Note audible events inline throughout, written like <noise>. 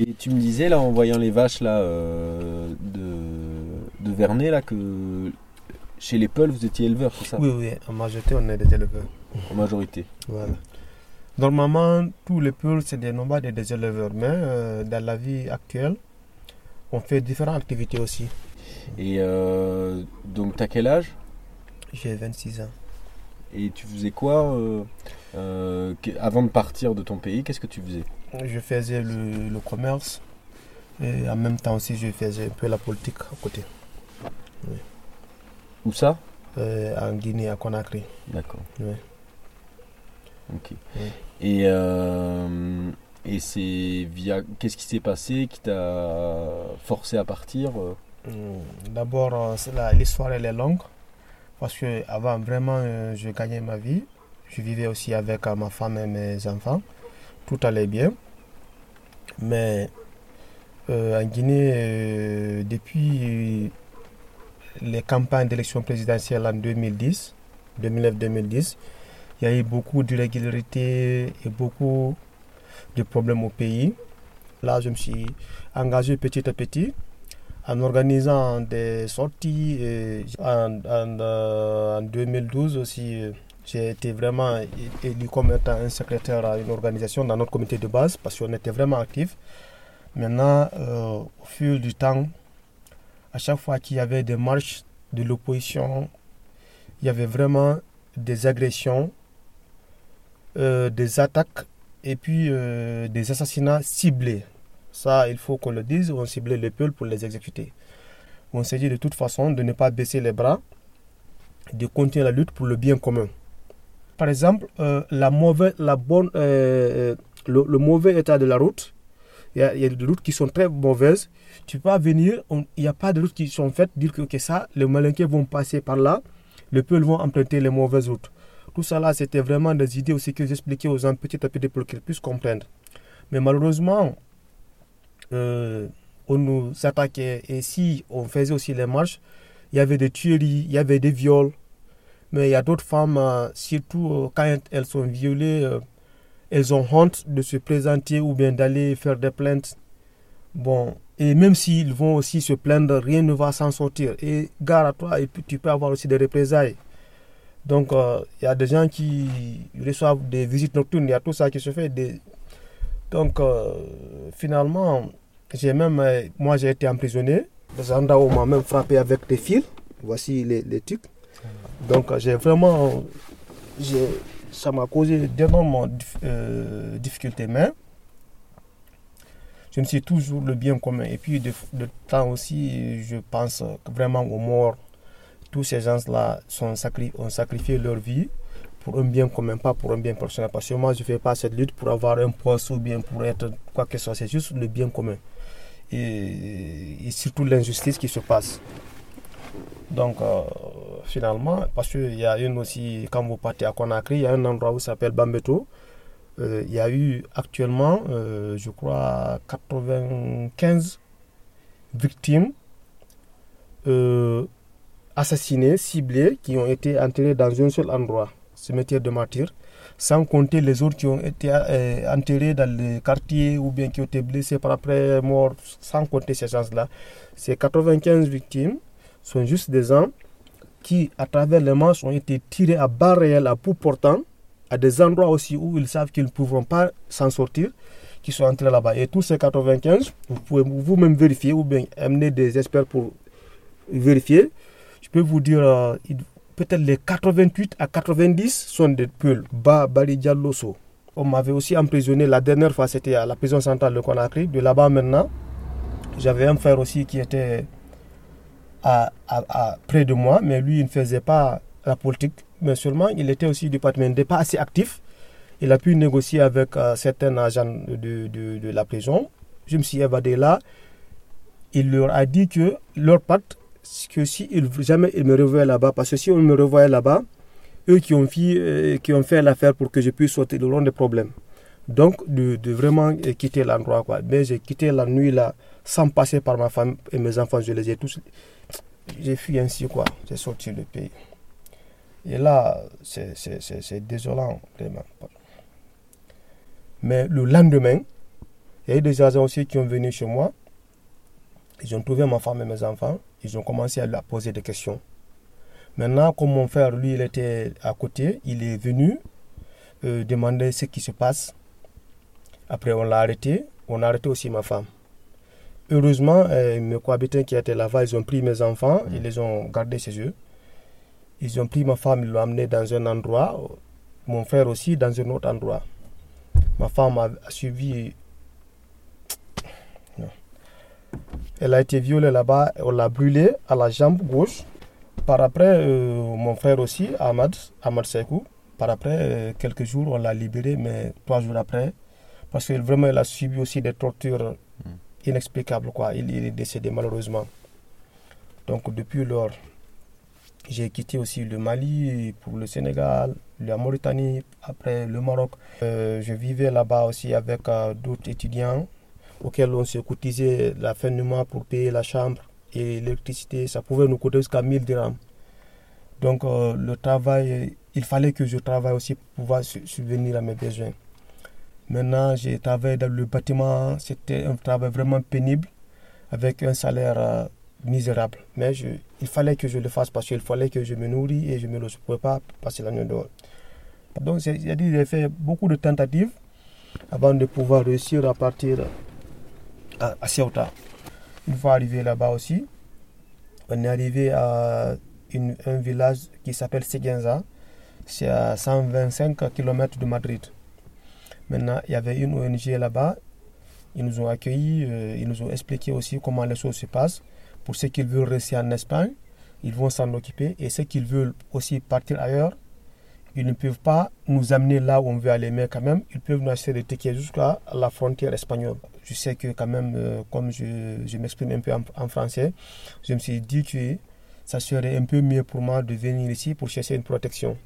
Et tu me disais, là, en voyant les vaches là, euh, de, de Vernet, là, que chez les Peuls, vous étiez éleveur, c'est ça? Oui, oui, en majorité, on est des éleveurs. En majorité. Voilà. Normalement, tous les Peuls, c'est des nomades et des éleveurs. Mais euh, dans la vie actuelle, on fait différentes activités aussi. Et euh, donc, tu as quel âge? J'ai 26 ans. Et tu faisais quoi euh, euh, avant de partir de ton pays Qu'est-ce que tu faisais? Je faisais le, le commerce et en même temps aussi, je faisais un peu la politique à côté. Où ça? Euh, en Guinée, à Conakry. D'accord. Ok. Et, euh, et c'est via. Qu'est-ce qui s'est passé qui t'a forcé à partir Hmm, D'abord, l'histoire elle est longue parce que avant vraiment euh, je gagnais ma vie. Je vivais aussi avec euh, ma femme et mes enfants. Tout allait bien. Mais euh, en Guinée, depuis les campagnes d'élection présidentielle en 2010, 2009-2010, il y a eu beaucoup d'irrégularités et beaucoup de problèmes au pays. Là, je me suis engagé petit à petit en organisant des sorties. en, en, euh, en 2012 aussi, euh, j'ai été vraiment élu comme étant un secrétaire à une organisation dans notre comité de base parce qu'on était vraiment actifs. Maintenant, euh, au fil du temps, à chaque fois qu'il y avait des marches de l'opposition, il y avait vraiment des agressions, euh, des attaques et puis des assassinats ciblés. Ça, il faut qu'on le dise, on ciblait les peuples pour les exécuter. On s'est dit de toute façon de ne pas baisser les bras, de continuer la lutte pour le bien commun. Par exemple, euh, la mauvaise, la bonne, euh, euh, le, mauvais état de la route, il y, a, des routes qui sont très mauvaises. Tu peux pas venir, il n'y a pas de routes qui sont faites, dire que, ça, les malinqués vont passer par là, les peuples vont emprunter les mauvaises routes. Tout ça là, c'était vraiment des idées aussi que j'expliquais aux gens petit à petit pour qu'ils puissent comprendre. Mais malheureusement, euh, on nous attaquait et si on faisait aussi les marches, il y avait des tueries, il y avait des viols. Mais il y a d'autres femmes, euh, surtout euh, quand elles sont violées, elles ont honte de se présenter ou bien d'aller faire des plaintes. Bon, et même s'ils vont aussi se plaindre, rien ne va s'en sortir. Et gare à toi, et tu peux avoir aussi des représailles. Donc, il y a des gens qui reçoivent des visites nocturnes, il y a tout ça qui se fait. Donc, euh, finalement, j'ai même, euh, moi j'ai été emprisonné. Les gendarmes m'ont même frappé avec des fils. Voici les, les trucs. Donc, euh, j'ai vraiment, ça m'a causé d'énormes dif- difficultés. Mais je me suis toujours le bien commun. Et puis, de, temps aussi, je pense vraiment aux morts. Tous ces gens-là ont sacrifié leur vie pour un bien commun, pas pour un bien personnel. Parce que moi, je ne fais pas cette lutte pour avoir un poste ou bien pour être quoi que ce soit. C'est juste le bien commun. Et, surtout l'injustice qui se passe. Donc, euh, finalement, parce qu'il y a une aussi, quand vous partez à Conakry, il y a un endroit où s'appelle Bambeto. Euh, il y a eu actuellement, euh, je crois, 95 victimes assassinées, ciblées, qui ont été enterrées dans un seul endroit, cimetière de martyrs, sans compter les autres qui ont été euh, enterrés dans les quartiers ou bien qui ont été blessés par après mort, sans compter ces gens-là. Ces 95 victimes sont juste des gens qui, à travers les manches, ont été tirés à barre réelle, à bout portant, à des endroits aussi où ils savent qu'ils ne pourront pas s'en sortir, qui sont entrés là-bas. Et tous ces 95, vous pouvez vous-même vérifier ou bien amener des experts pour vérifier. Je peux vous dire, euh, peut-être les 88 à 90 sont des peuls. Ba, So. On m'avait aussi emprisonné la dernière fois, c'était à la prison centrale de Conakry. De là-bas maintenant, j'avais un frère aussi qui était à, près de moi, mais lui, il ne faisait pas la politique, mais seulement il était aussi du mais il n'était pas assez actif. Il a pu négocier avec euh, certains agents de, de- la prison. Je me suis évadé là. Il leur a dit que leur pacte, que si jamais ils me revoyaient là-bas, parce que si on me revoyait là-bas, eux qui ont fait, euh, qui ont fait l'affaire pour que je puisse sortir, ils auront des problèmes. Donc, de, vraiment euh, quitter l'endroit. Quoi. Mais j'ai quitté la nuit là, sans passer par ma femme et mes enfants, je les ai tous. J'ai fui ainsi, quoi. J'ai sorti le pays. Et là, c'est- c'est désolant, vraiment. Mais le lendemain, Il y a eu des agents aussi qui ont venu chez moi. Ils ont trouvé ma femme et mes enfants. Ils ont commencé à leur poser des questions. Maintenant, comme mon frère, lui, il était à côté, il est venu euh, demander ce qui se passe. Après, on l'a arrêté. On a arrêté aussi ma femme. Heureusement, euh, mes cohabitants qui étaient là-bas, ils ont pris mes enfants, ils les ont gardés chez eux. Ils ont pris ma femme, ils l'ont amenée dans un endroit, mon frère aussi dans un autre endroit. Ma femme a suivi. Elle a été violée là-bas, on l'a brûlée à la jambe gauche. Par après, euh, mon frère aussi, Ahmad, Ahmad Sekou, par après, euh, quelques jours, on l'a libéré, mais trois jours après, parce que vraiment, elle a subi aussi des tortures hmm. inexplicables. Quoi. Il, il, est décédé malheureusement. Donc, depuis lors, j'ai quitté aussi le Mali pour le Sénégal, la Mauritanie, après le Maroc. Euh, je vivais là-bas aussi avec d'autres étudiants auxquels on se cotisait la fin du mois pour payer la chambre et l'électricité. Ça pouvait nous coûter jusqu'à 1000 dirhams. Donc euh, le travail, il fallait que je travaille aussi pour pouvoir subvenir à mes besoins. Maintenant, j'ai travaillé dans le bâtiment. C'était un travail vraiment pénible avec un salaire euh, misérable. Mais il fallait que je le fasse parce qu'il fallait que je me nourris et je ne pouvais pas passer la nuit dehors. Donc j'ai fait beaucoup de tentatives avant de pouvoir réussir à partir à, Ceuta. Une fois arrivé là-bas aussi, on est arrivé à un village qui s'appelle Seguenza. C'est à 125 km de Madrid. Maintenant, il y avait une ONG là-bas. Ils nous ont accueillis, euh, ils nous ont expliqué aussi comment les choses se passent. Pour ceux qui veulent rester en Espagne, ils vont s'en occuper. Et ceux qui veulent aussi partir ailleurs, ils ne peuvent pas nous amener là où on veut aller, mais quand même, ils peuvent nous acheter des tickets jusqu'à la frontière espagnole. Je sais que quand même, euh, comme je, m'exprime un peu en, français, je me suis dit que ça serait un peu mieux pour moi de venir ici pour chercher une protection.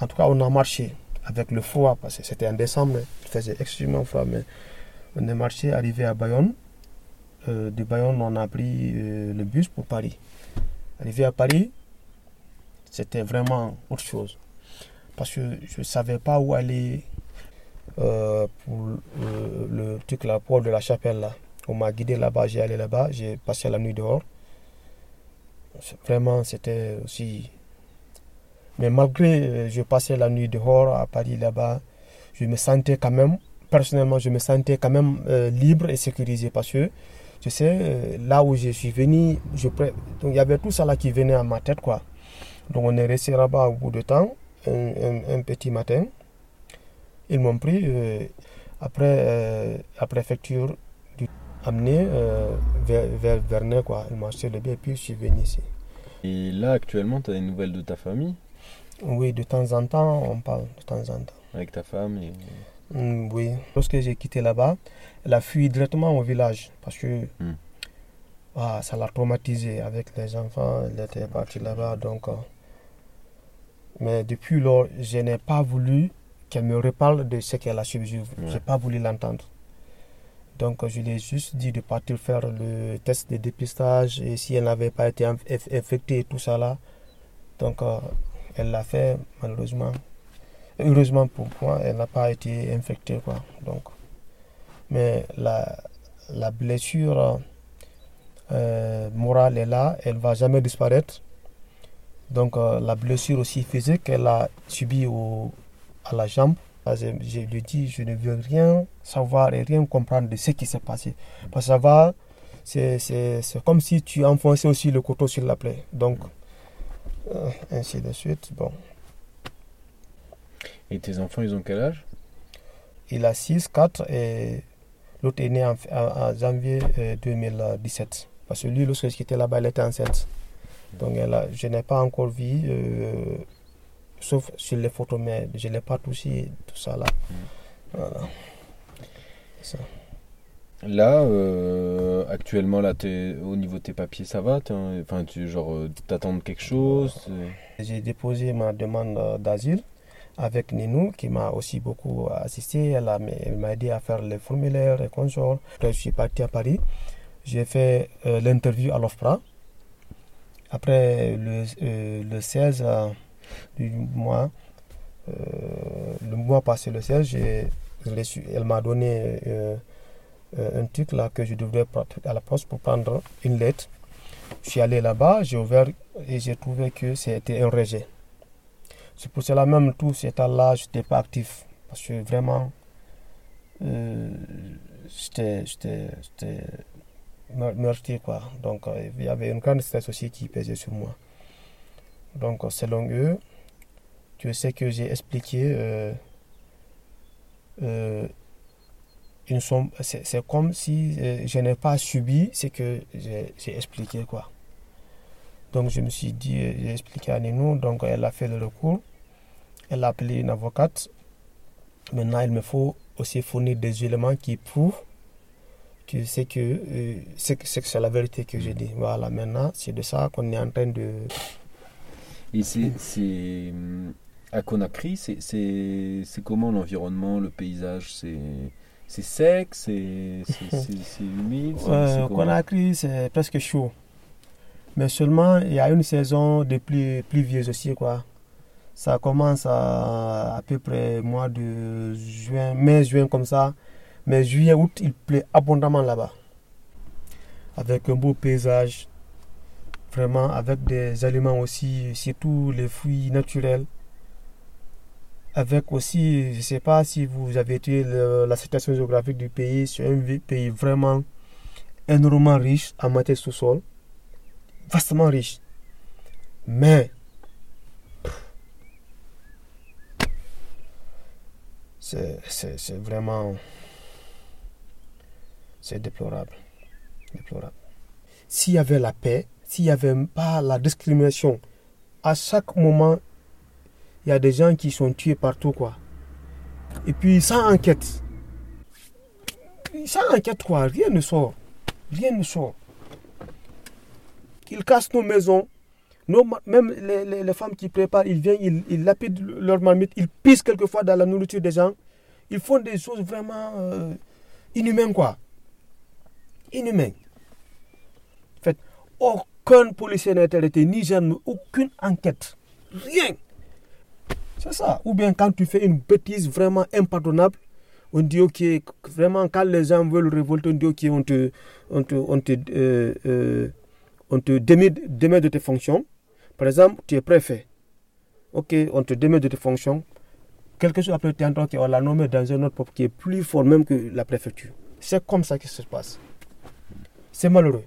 En tout cas, on a marché avec le froid, parce que c'était en décembre, il faisait extrêmement froid, mais on est marché, arrivé à Bayonne. Euh, de Bayonne, on a pris euh, le bus pour Paris. Arrivé à Paris, c'était vraiment autre chose parce que je ne savais pas où aller euh, pour le, truc, la porte de la chapelle là. On m'a guidé là-bas, j'ai allé là-bas, j'ai passé la nuit dehors. Vraiment, c'était aussi. Mais malgré euh, je passais la nuit dehors à Paris là-bas, je me sentais quand même, personnellement, je me sentais quand même euh, libre et sécurisé parce que je sais, là où je suis venu, donc il y avait tout ça là qui venait à ma tête quoi. Donc on est resté là-bas au bout de temps un, petit matin. Ils m'ont pris euh, après euh, la préfecture du, amené euh, vers, vers Vernet. Quoi. Ils m'ont acheté le billet et puis je suis venu ici. Et là, actuellement, tu as des nouvelles de ta famille? Oui, de temps en temps, on parle de temps en temps. Avec ta femme et... Mm, oui. Lorsque j'ai quitté là-bas, elle a fui directement au village parce que hmm. ah, ça l'a traumatisé avec les enfants. Elle était partie là-bas, donc mais depuis lors, je n'ai pas voulu qu'elle me reparle de ce qu'elle a subi. Je n'ai pas voulu l'entendre. Donc, je lui ai juste dit de partir faire le test de dépistage et si elle n'avait pas été infectée et tout ça là. Donc, euh, elle l'a fait malheureusement. Heureusement pour moi, elle n'a pas été infectée. Quoi. Donc, mais la, la blessure euh, morale est là, elle ne va jamais disparaître. Donc euh, la blessure aussi physique qu'elle a subie au, à la jambe, je, je, lui dis, je ne veux rien savoir et rien comprendre de ce qui s'est passé. Parce que ça va, c'est comme si tu enfonçais aussi le couteau sur la plaie. Donc, euh, ainsi de suite. Bon. Et tes enfants, ils ont quel âge? Il a 6, 4 et l'autre est né en, janvier 2017. Euh, Parce que lui, lorsqu'il était là-bas, il était enceinte. Donc je n'ai pas encore vu, euh, sauf sur les photos, mais je ne l'ai pas touché, tout ça là. Mm. Voilà. Là, euh, actuellement, là, es, au niveau de tes papiers, ça va? Enfin, tu genre, euh, t'attends quelque chose? J'ai déposé ma demande d'asile avec Ninou, qui m'a aussi beaucoup assisté. Elle m'a aidé à faire les formulaires et consorts. Après, je suis parti à Paris. J'ai fait l'interview à l'OFPRA. Après le, euh, le 16 euh, du mois, euh, le mois passé, le 16, elle m'a donné euh, un truc là que je devrais prendre à la poste pour prendre une lettre. Je suis allé là-bas, j'ai ouvert et j'ai trouvé que c'était un rejet. C'est pour cela même tout cet temps-là, je n'étais pas actif. Parce que vraiment, euh, j'étais meurtri. Donc euh, il y avait une grande stress aussi qui pesait sur moi. Donc selon eux, tu sais que j'ai expliqué euh, euh c'est comme si euh, je n'ai pas subi ce que j'ai expliqué quoi. Donc je me suis dit, j'ai expliqué à Ninou, donc elle a fait le recours, elle a appelé une avocate. Maintenant, il me faut aussi fournir des éléments qui prouvent que c'est que euh, c'est la vérité que je dis. Voilà, maintenant, c'est de ça qu'on est en train de. Et c'est à Conakry, c'est comment l'environnement, le paysage? C'est sec, c'est <laughs> humide? Euh, Conakry, c'est presque chaud. Mais seulement, il y a une saison de pluie pluvieuse aussi. Quoi. Ça commence à à peu près mois de juin, mai, juin comme ça. Mais juillet, août, il plaît abondamment là-bas. Avec un beau paysage, avec des aliments aussi, surtout les fruits naturels. Avec aussi, je ne sais pas si vous avez été la situation géographique du pays, c'est un pays vraiment énormément riche en matière sous-sol, vastement riche. Mais c'est vraiment c'est déplorable. déplorable. S'il y avait la paix, s'il n'y avait pas la discrimination, à chaque moment, il y a des gens qui sont tués partout, quoi. Et puis, sans enquête. Sans enquête, quoi. Rien ne sort. Rien ne sort. Ils cassent nos maisons. Même les, femmes qui préparent, ils viennent, ils, lapident leur marmite, ils pissent quelquefois dans la nourriture des gens. Ils font des choses vraiment euh, inhumaines, quoi inhumain. En fait, aucun policier n'a été arrêté, ni jamais, aucune enquête. Rien. C'est ça. Ou bien quand tu fais une bêtise vraiment impardonnable, on dit ok, vraiment quand les gens veulent révolter, on dit ok, on te, on te, on te, euh, euh, on te démet, de tes fonctions. Par exemple, tu es préfet. Ok, on te démet de tes fonctions. Quelque chose après, tu entends qu'on l'a nommé dans un autre peuple qui est plus fort même que la préfecture. C'est comme ça que ça se passe. C'est malheureux.